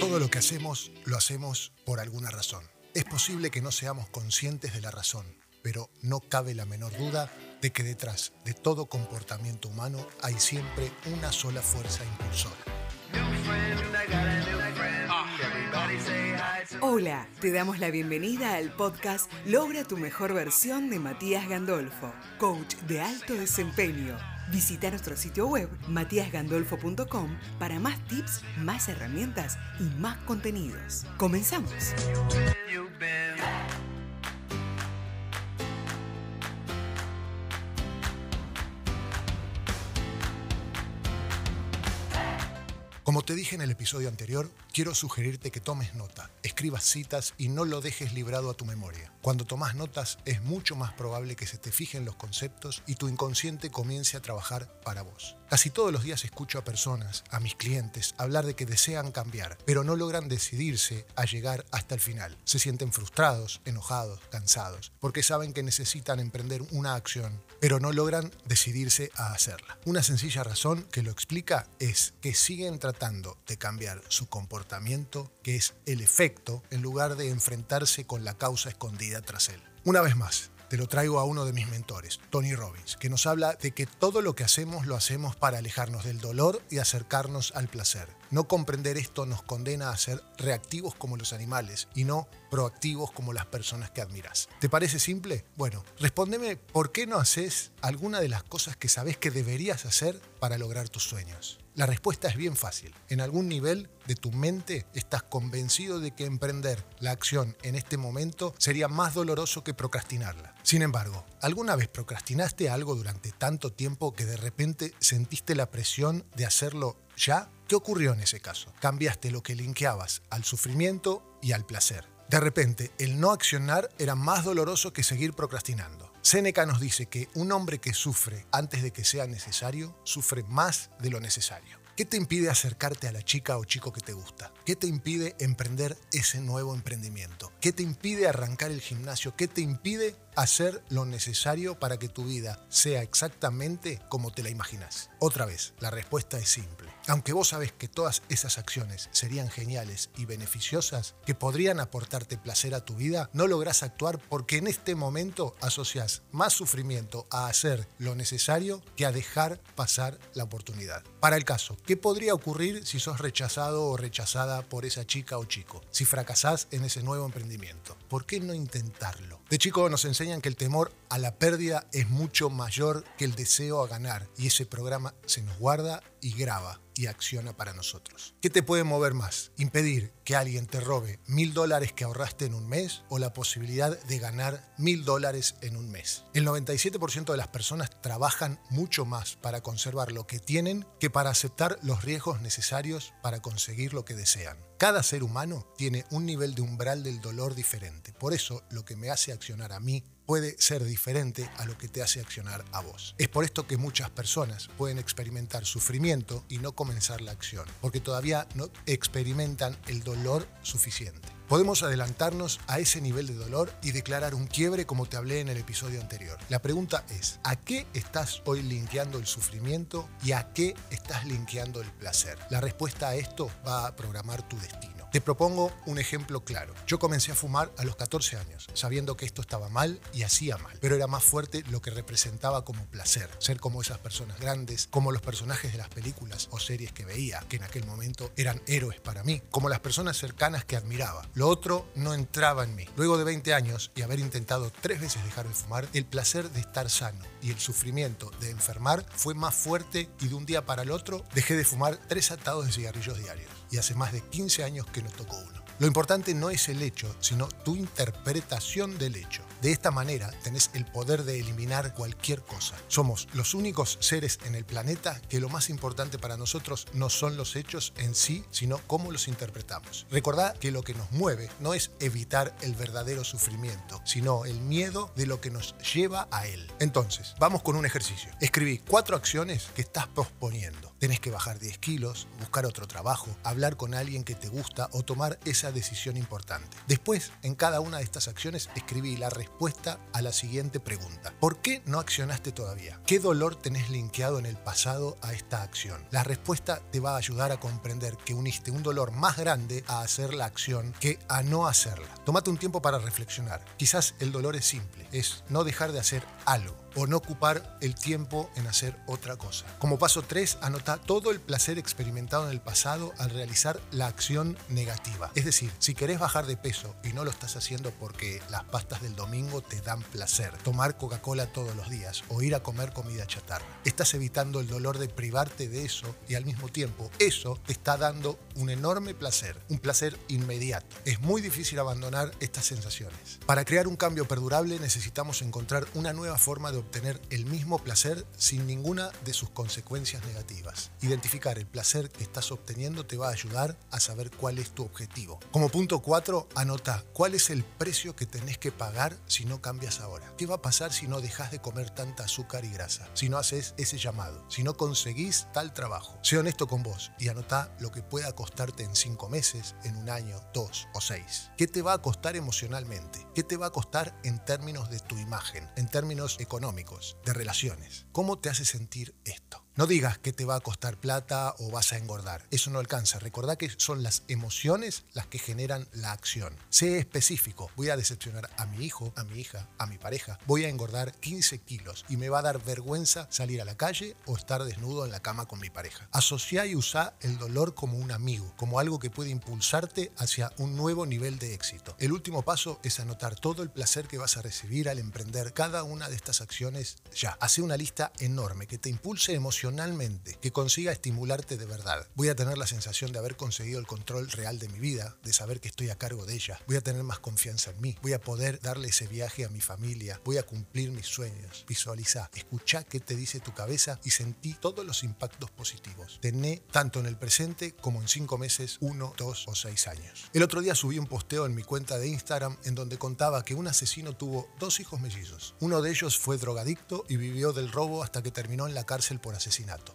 Todo lo que hacemos lo hacemos por alguna razón. Es posible que no seamos conscientes de la razón, pero no cabe la menor duda de que detrás de todo comportamiento humano hay siempre una sola fuerza impulsora. Hola, te damos la bienvenida al podcast Logra tu mejor versión de Matías Gandolfo, coach de alto desempeño. Visita nuestro sitio web matíasgandolfo.com para más tips, más herramientas y más contenidos. Comenzamos. Como te dije en el episodio anterior, quiero sugerirte que tomes nota, escribas citas y no lo dejes librado a tu memoria. Cuando tomas notas es mucho más probable que se te fijen los conceptos y tu inconsciente comience a trabajar para vos. Casi todos los días escucho a personas, a mis clientes, hablar de que desean cambiar, pero no logran decidirse a llegar hasta el final. Se sienten frustrados, enojados, cansados, porque saben que necesitan emprender una acción, pero no logran decidirse a hacerla. Una sencilla razón que lo explica es que siguen tratando de cambiar su comportamiento, que es el efecto, en lugar de enfrentarse con la causa escondida tras él. Una vez más, te lo traigo a uno de mis mentores, Tony Robbins, que nos habla de que todo lo que hacemos lo hacemos para alejarnos del dolor y acercarnos al placer. No comprender esto nos condena a ser reactivos como los animales y no proactivos como las personas que admiras. ¿Te parece simple? Bueno, respóndeme por qué no haces alguna de las cosas que sabes que deberías hacer para lograr tus sueños. La respuesta es bien fácil. En algún nivel de tu mente estás convencido de que emprender la acción en este momento sería más doloroso que procrastinarla. Sin embargo, ¿alguna vez procrastinaste algo durante tanto tiempo que de repente sentiste la presión de hacerlo ya? ¿Qué ocurrió en ese caso? Cambiaste lo que linkeabas al sufrimiento y al placer. De repente, el no accionar era más doloroso que seguir procrastinando. Séneca nos dice que un hombre que sufre antes de que sea necesario, sufre más de lo necesario. ¿Qué te impide acercarte a la chica o chico que te gusta? ¿Qué te impide emprender ese nuevo emprendimiento? ¿Qué te impide arrancar el gimnasio? ¿Qué te impide hacer lo necesario para que tu vida sea exactamente como te la imaginas? Otra vez, la respuesta es simple. Aunque vos sabes que todas esas acciones serían geniales y beneficiosas, que podrían aportarte placer a tu vida, no lográs actuar porque en este momento asocias más sufrimiento a hacer lo necesario que a dejar pasar la oportunidad. Para el caso, ¿qué podría ocurrir si sos rechazado o rechazada por esa chica o chico? Si fracasás en ese nuevo emprendimiento. ¿Por qué no intentarlo? De chico nos enseñan que el temor a la pérdida es mucho mayor que el deseo a ganar y ese programa se nos guarda y graba y acciona para nosotros. ¿Qué te puede mover más? ¿Impedir que alguien te robe mil dólares que ahorraste en un mes o la posibilidad de ganar mil dólares en un mes? El 97% de las personas trabajan mucho más para conservar lo que tienen que para aceptar los riesgos necesarios para conseguir lo que desean. Cada ser humano tiene un nivel de umbral del dolor diferente. Por eso lo que me hace accionar a mí puede ser diferente a lo que te hace accionar a vos. Es por esto que muchas personas pueden experimentar sufrimiento y no comenzar la acción, porque todavía no experimentan el dolor suficiente. Podemos adelantarnos a ese nivel de dolor y declarar un quiebre como te hablé en el episodio anterior. La pregunta es, ¿a qué estás hoy linkeando el sufrimiento y a qué estás linkeando el placer? La respuesta a esto va a programar tu destino. Te propongo un ejemplo claro. Yo comencé a fumar a los 14 años, sabiendo que esto estaba mal y hacía mal, pero era más fuerte lo que representaba como placer, ser como esas personas grandes, como los personajes de las películas o series que veía, que en aquel momento eran héroes para mí, como las personas cercanas que admiraba. Lo otro no entraba en mí. Luego de 20 años y haber intentado tres veces dejar de fumar, el placer de estar sano y el sufrimiento de enfermar fue más fuerte y de un día para el otro dejé de fumar tres atados de cigarrillos diarios y hace más de 15 años que nos tocó uno. Lo importante no es el hecho, sino tu interpretación del hecho. De esta manera tenés el poder de eliminar cualquier cosa. Somos los únicos seres en el planeta que lo más importante para nosotros no son los hechos en sí, sino cómo los interpretamos. Recordá que lo que nos mueve no es evitar el verdadero sufrimiento, sino el miedo de lo que nos lleva a él. Entonces, vamos con un ejercicio. Escribí cuatro acciones que estás posponiendo. Tenés que bajar 10 kilos, buscar otro trabajo, hablar con alguien que te gusta o tomar esa decisión importante. Después, en cada una de estas acciones, escribí la respuesta a la siguiente pregunta. ¿Por qué no accionaste todavía? ¿Qué dolor tenés linkeado en el pasado a esta acción? La respuesta te va a ayudar a comprender que uniste un dolor más grande a hacer la acción que a no hacerla. Tómate un tiempo para reflexionar. Quizás el dolor es simple, es no dejar de hacer algo o no ocupar el tiempo en hacer otra cosa. Como paso 3, anota todo el placer experimentado en el pasado al realizar la acción negativa. Es decir, si querés bajar de peso y no lo estás haciendo porque las pastas del domingo te dan placer, tomar Coca-Cola todos los días o ir a comer comida chatarra, estás evitando el dolor de privarte de eso y al mismo tiempo eso te está dando un enorme placer, un placer inmediato. Es muy difícil abandonar estas sensaciones. Para crear un cambio perdurable necesitamos encontrar una nueva forma de obtener el mismo placer sin ninguna de sus consecuencias negativas. Identificar el placer que estás obteniendo te va a ayudar a saber cuál es tu objetivo. Como punto 4, anota cuál es el precio que tenés que pagar si no cambias ahora. ¿Qué va a pasar si no dejas de comer tanta azúcar y grasa? Si no haces ese llamado, si no conseguís tal trabajo. Sé honesto con vos y anota lo que pueda costarte en 5 meses, en un año, dos o seis. ¿Qué te va a costar emocionalmente? ¿Qué te va a costar en términos de tu imagen, en términos económicos, de relaciones? ¿Cómo te hace sentir esto? No digas que te va a costar plata o vas a engordar. Eso no alcanza. Recordá que son las emociones las que generan la acción. Sé específico. Voy a decepcionar a mi hijo, a mi hija, a mi pareja. Voy a engordar 15 kilos y me va a dar vergüenza salir a la calle o estar desnudo en la cama con mi pareja. Asociá y usá el dolor como un amigo, como algo que puede impulsarte hacia un nuevo nivel de éxito. El último paso es anotar todo el placer que vas a recibir al emprender cada una de estas acciones ya. Hace una lista enorme que te impulse emocionalmente que consiga estimularte de verdad. Voy a tener la sensación de haber conseguido el control real de mi vida, de saber que estoy a cargo de ella. Voy a tener más confianza en mí. Voy a poder darle ese viaje a mi familia. Voy a cumplir mis sueños. Visualiza, escucha qué te dice tu cabeza y sentí todos los impactos positivos. Tené tanto en el presente como en cinco meses, uno, dos o seis años. El otro día subí un posteo en mi cuenta de Instagram en donde contaba que un asesino tuvo dos hijos mellizos. Uno de ellos fue drogadicto y vivió del robo hasta que terminó en la cárcel por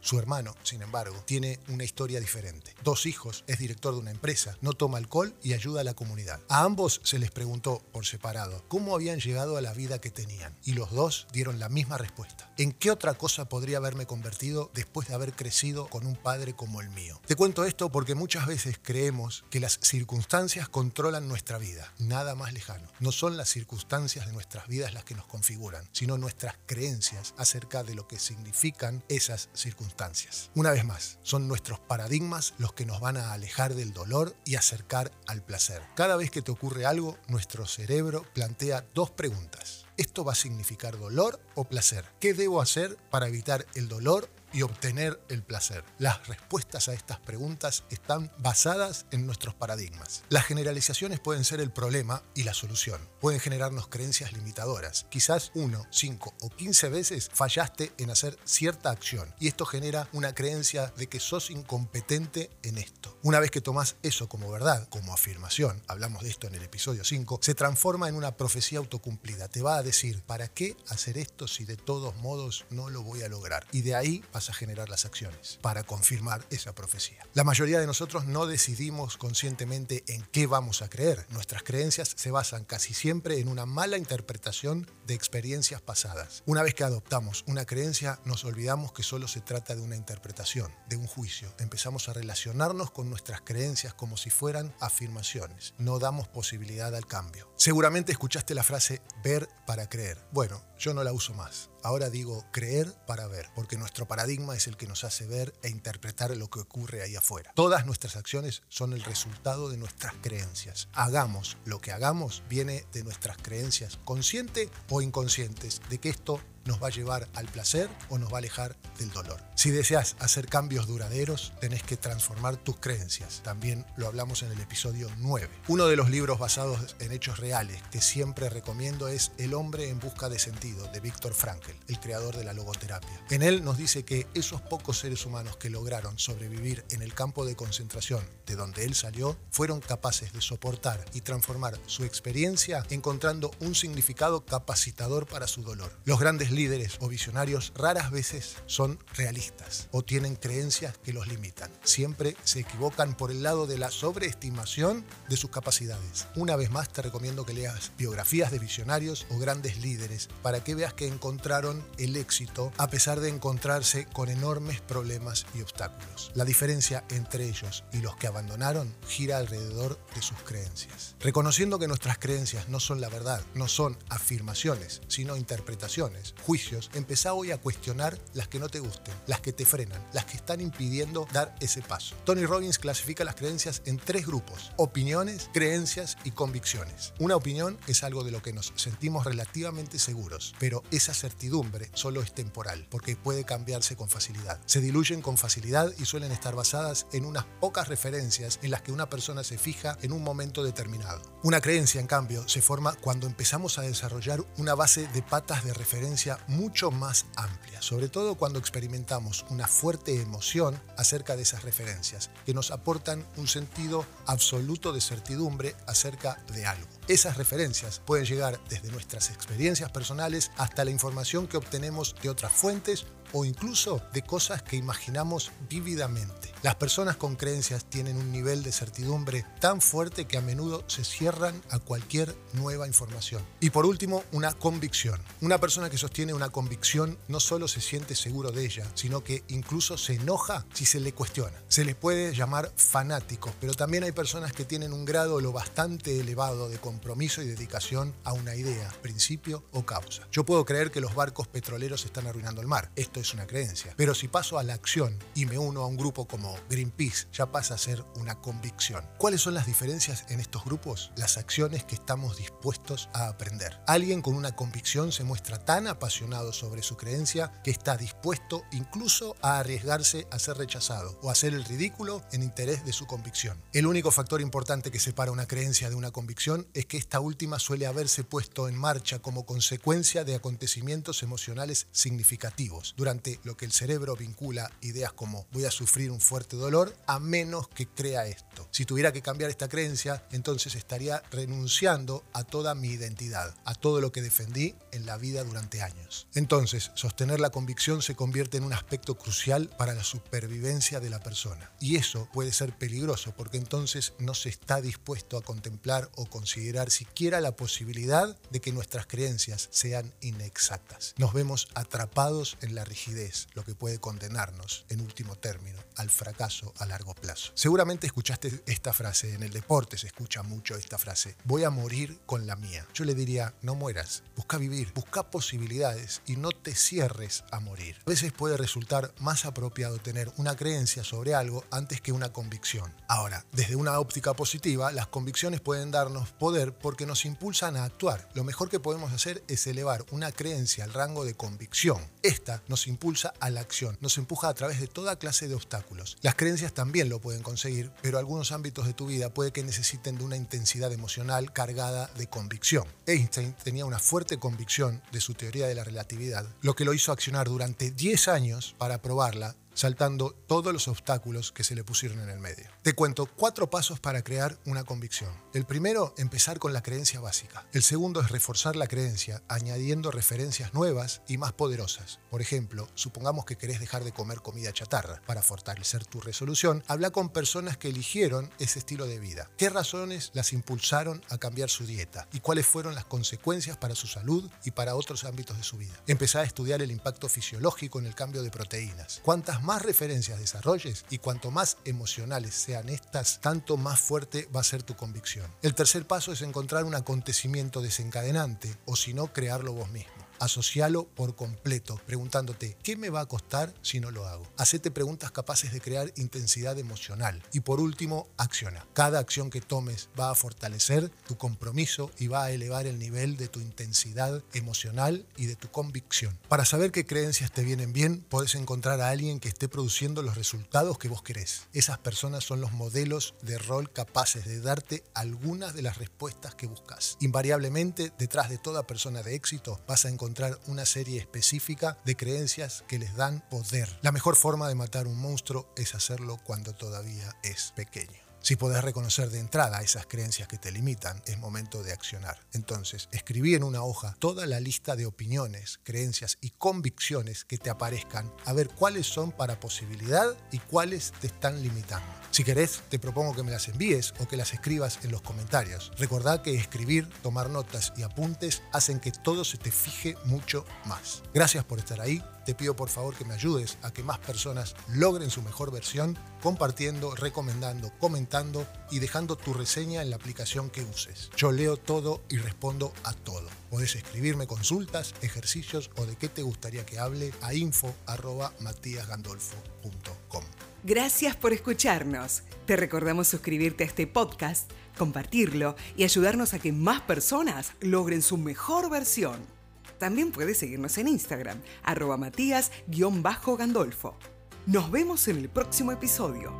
su hermano, sin embargo, tiene una historia diferente. Dos hijos, es director de una empresa, no toma alcohol y ayuda a la comunidad. A ambos se les preguntó por separado cómo habían llegado a la vida que tenían y los dos dieron la misma respuesta. ¿En qué otra cosa podría haberme convertido después de haber crecido con un padre como el mío? Te cuento esto porque muchas veces creemos que las circunstancias controlan nuestra vida. Nada más lejano. No son las circunstancias de nuestras vidas las que nos configuran, sino nuestras creencias acerca de lo que significan esas circunstancias. Una vez más, son nuestros paradigmas los que nos van a alejar del dolor y acercar al placer. Cada vez que te ocurre algo, nuestro cerebro plantea dos preguntas. ¿Esto va a significar dolor o placer? ¿Qué debo hacer para evitar el dolor y obtener el placer? Las respuestas a estas preguntas están basadas en nuestros paradigmas. Las generalizaciones pueden ser el problema y la solución. Pueden generarnos creencias limitadoras. Quizás uno, cinco o quince veces fallaste en hacer cierta acción y esto genera una creencia de que sos incompetente en esto. Una vez que tomas eso como verdad, como afirmación, hablamos de esto en el episodio 5, se transforma en una profecía autocumplida. Te va a decir, ¿para qué hacer esto si de todos modos no lo voy a lograr? Y de ahí a generar las acciones para confirmar esa profecía. La mayoría de nosotros no decidimos conscientemente en qué vamos a creer. Nuestras creencias se basan casi siempre en una mala interpretación de experiencias pasadas. Una vez que adoptamos una creencia, nos olvidamos que solo se trata de una interpretación, de un juicio. Empezamos a relacionarnos con nuestras creencias como si fueran afirmaciones. No damos posibilidad al cambio. Seguramente escuchaste la frase ver para creer. Bueno, yo no la uso más. Ahora digo creer para ver, porque nuestro paradigma es el que nos hace ver e interpretar lo que ocurre ahí afuera. Todas nuestras acciones son el resultado de nuestras creencias. Hagamos lo que hagamos viene de nuestras creencias, consciente o inconscientes, de que esto nos va a llevar al placer o nos va a alejar del dolor. Si deseas hacer cambios duraderos, tenés que transformar tus creencias. También lo hablamos en el episodio 9. Uno de los libros basados en hechos reales que siempre recomiendo es El hombre en busca de sentido de Víctor Frankl, el creador de la logoterapia. En él nos dice que esos pocos seres humanos que lograron sobrevivir en el campo de concentración de donde él salió, fueron capaces de soportar y transformar su experiencia encontrando un significado capacitador para su dolor. Los grandes líderes o visionarios raras veces son realistas o tienen creencias que los limitan. Siempre se equivocan por el lado de la sobreestimación de sus capacidades. Una vez más te recomiendo que leas biografías de visionarios o grandes líderes para que veas que encontraron el éxito a pesar de encontrarse con enormes problemas y obstáculos. La diferencia entre ellos y los que abandonaron gira alrededor de sus creencias. Reconociendo que nuestras creencias no son la verdad, no son afirmaciones, sino interpretaciones, juicios, empezá hoy a cuestionar las que no te gusten, las que te frenan, las que están impidiendo dar ese paso. Tony Robbins clasifica las creencias en tres grupos, opiniones, creencias y convicciones. Una opinión es algo de lo que nos sentimos relativamente seguros, pero esa certidumbre solo es temporal, porque puede cambiarse con facilidad. Se diluyen con facilidad y suelen estar basadas en unas pocas referencias en las que una persona se fija en un momento determinado. Una creencia, en cambio, se forma cuando empezamos a desarrollar una base de patas de referencia mucho más amplia, sobre todo cuando experimentamos una fuerte emoción acerca de esas referencias, que nos aportan un sentido absoluto de certidumbre acerca de algo. Esas referencias pueden llegar desde nuestras experiencias personales hasta la información que obtenemos de otras fuentes o incluso de cosas que imaginamos vívidamente. Las personas con creencias tienen un nivel de certidumbre tan fuerte que a menudo se cierran a cualquier nueva información. Y por último, una convicción. Una persona que sostiene una convicción no solo se siente seguro de ella, sino que incluso se enoja si se le cuestiona. Se les puede llamar fanáticos, pero también hay personas que tienen un grado lo bastante elevado de compromiso y dedicación a una idea, principio o causa. Yo puedo creer que los barcos petroleros están arruinando el mar. Esto es una creencia. Pero si paso a la acción y me uno a un grupo como Greenpeace, ya pasa a ser una convicción. ¿Cuáles son las diferencias en estos grupos? Las acciones que estamos dispuestos a aprender. Alguien con una convicción se muestra tan apasionado sobre su creencia que está dispuesto incluso a arriesgarse a ser rechazado o a hacer el ridículo en interés de su convicción. El único factor importante que separa una creencia de una convicción es que esta última suele haberse puesto en marcha como consecuencia de acontecimientos emocionales significativos, durante lo que el cerebro vincula ideas como voy a sufrir un fuerte dolor, a menos que crea esto. Si tuviera que cambiar esta creencia, entonces estaría renunciando a toda mi identidad, a todo lo que defendí en la vida durante años. Entonces, sostener la convicción se convierte en un aspecto crucial para la supervivencia de la persona. Y eso puede ser peligroso porque entonces no se está dispuesto a contemplar o considerar siquiera la posibilidad de que nuestras creencias sean inexactas. Nos vemos atrapados en la rigidez, lo que puede condenarnos, en último término, al fracaso a largo plazo. Seguramente escuchaste esta frase, en el deporte se escucha mucho esta frase, voy a morir con la mía. Yo le diría, no mueras, busca vivir, busca posibilidades y no te cierres a morir. A veces puede resultar más apropiado tener una creencia sobre algo antes que una convicción. Ahora, desde una óptica positiva, las convicciones pueden darnos poder porque nos impulsan a actuar. Lo mejor que podemos hacer es elevar una creencia al rango de convicción. Esta nos impulsa a la acción, nos empuja a través de toda clase de obstáculos. Las creencias también lo pueden conseguir, pero algunos ámbitos de tu vida puede que necesiten de una intensidad emocional cargada de convicción. Einstein tenía una fuerte convicción de su teoría de la relatividad, lo que lo hizo accionar durante 10 años para probarla saltando todos los obstáculos que se le pusieron en el medio. Te cuento cuatro pasos para crear una convicción. El primero, empezar con la creencia básica. El segundo es reforzar la creencia, añadiendo referencias nuevas y más poderosas. Por ejemplo, supongamos que querés dejar de comer comida chatarra. Para fortalecer tu resolución, habla con personas que eligieron ese estilo de vida. ¿Qué razones las impulsaron a cambiar su dieta? ¿Y cuáles fueron las consecuencias para su salud y para otros ámbitos de su vida? Empezá a estudiar el impacto fisiológico en el cambio de proteínas. ¿Cuántas más referencias desarrolles y cuanto más emocionales sean estas, tanto más fuerte va a ser tu convicción. El tercer paso es encontrar un acontecimiento desencadenante o si no, crearlo vos mismo asocialo por completo, preguntándote, ¿qué me va a costar si no lo hago? Hacete preguntas capaces de crear intensidad emocional. Y por último, acciona. Cada acción que tomes va a fortalecer tu compromiso y va a elevar el nivel de tu intensidad emocional y de tu convicción. Para saber qué creencias te vienen bien, puedes encontrar a alguien que esté produciendo los resultados que vos querés. Esas personas son los modelos de rol capaces de darte algunas de las respuestas que buscas. Invariablemente, detrás de toda persona de éxito vas a encontrar encontrar una serie específica de creencias que les dan poder. La mejor forma de matar un monstruo es hacerlo cuando todavía es pequeño. Si podés reconocer de entrada esas creencias que te limitan, es momento de accionar. Entonces, escribí en una hoja toda la lista de opiniones, creencias y convicciones que te aparezcan, a ver cuáles son para posibilidad y cuáles te están limitando. Si querés, te propongo que me las envíes o que las escribas en los comentarios. Recordá que escribir, tomar notas y apuntes hacen que todo se te fije mucho más. Gracias por estar ahí. Te pido por favor que me ayudes a que más personas logren su mejor versión compartiendo, recomendando, comentando y dejando tu reseña en la aplicación que uses. Yo leo todo y respondo a todo. Podés escribirme consultas, ejercicios o de qué te gustaría que hable a info.matiasgandolfo.com. Gracias por escucharnos. Te recordamos suscribirte a este podcast, compartirlo y ayudarnos a que más personas logren su mejor versión. También puedes seguirnos en Instagram, arroba matías-gandolfo. Nos vemos en el próximo episodio.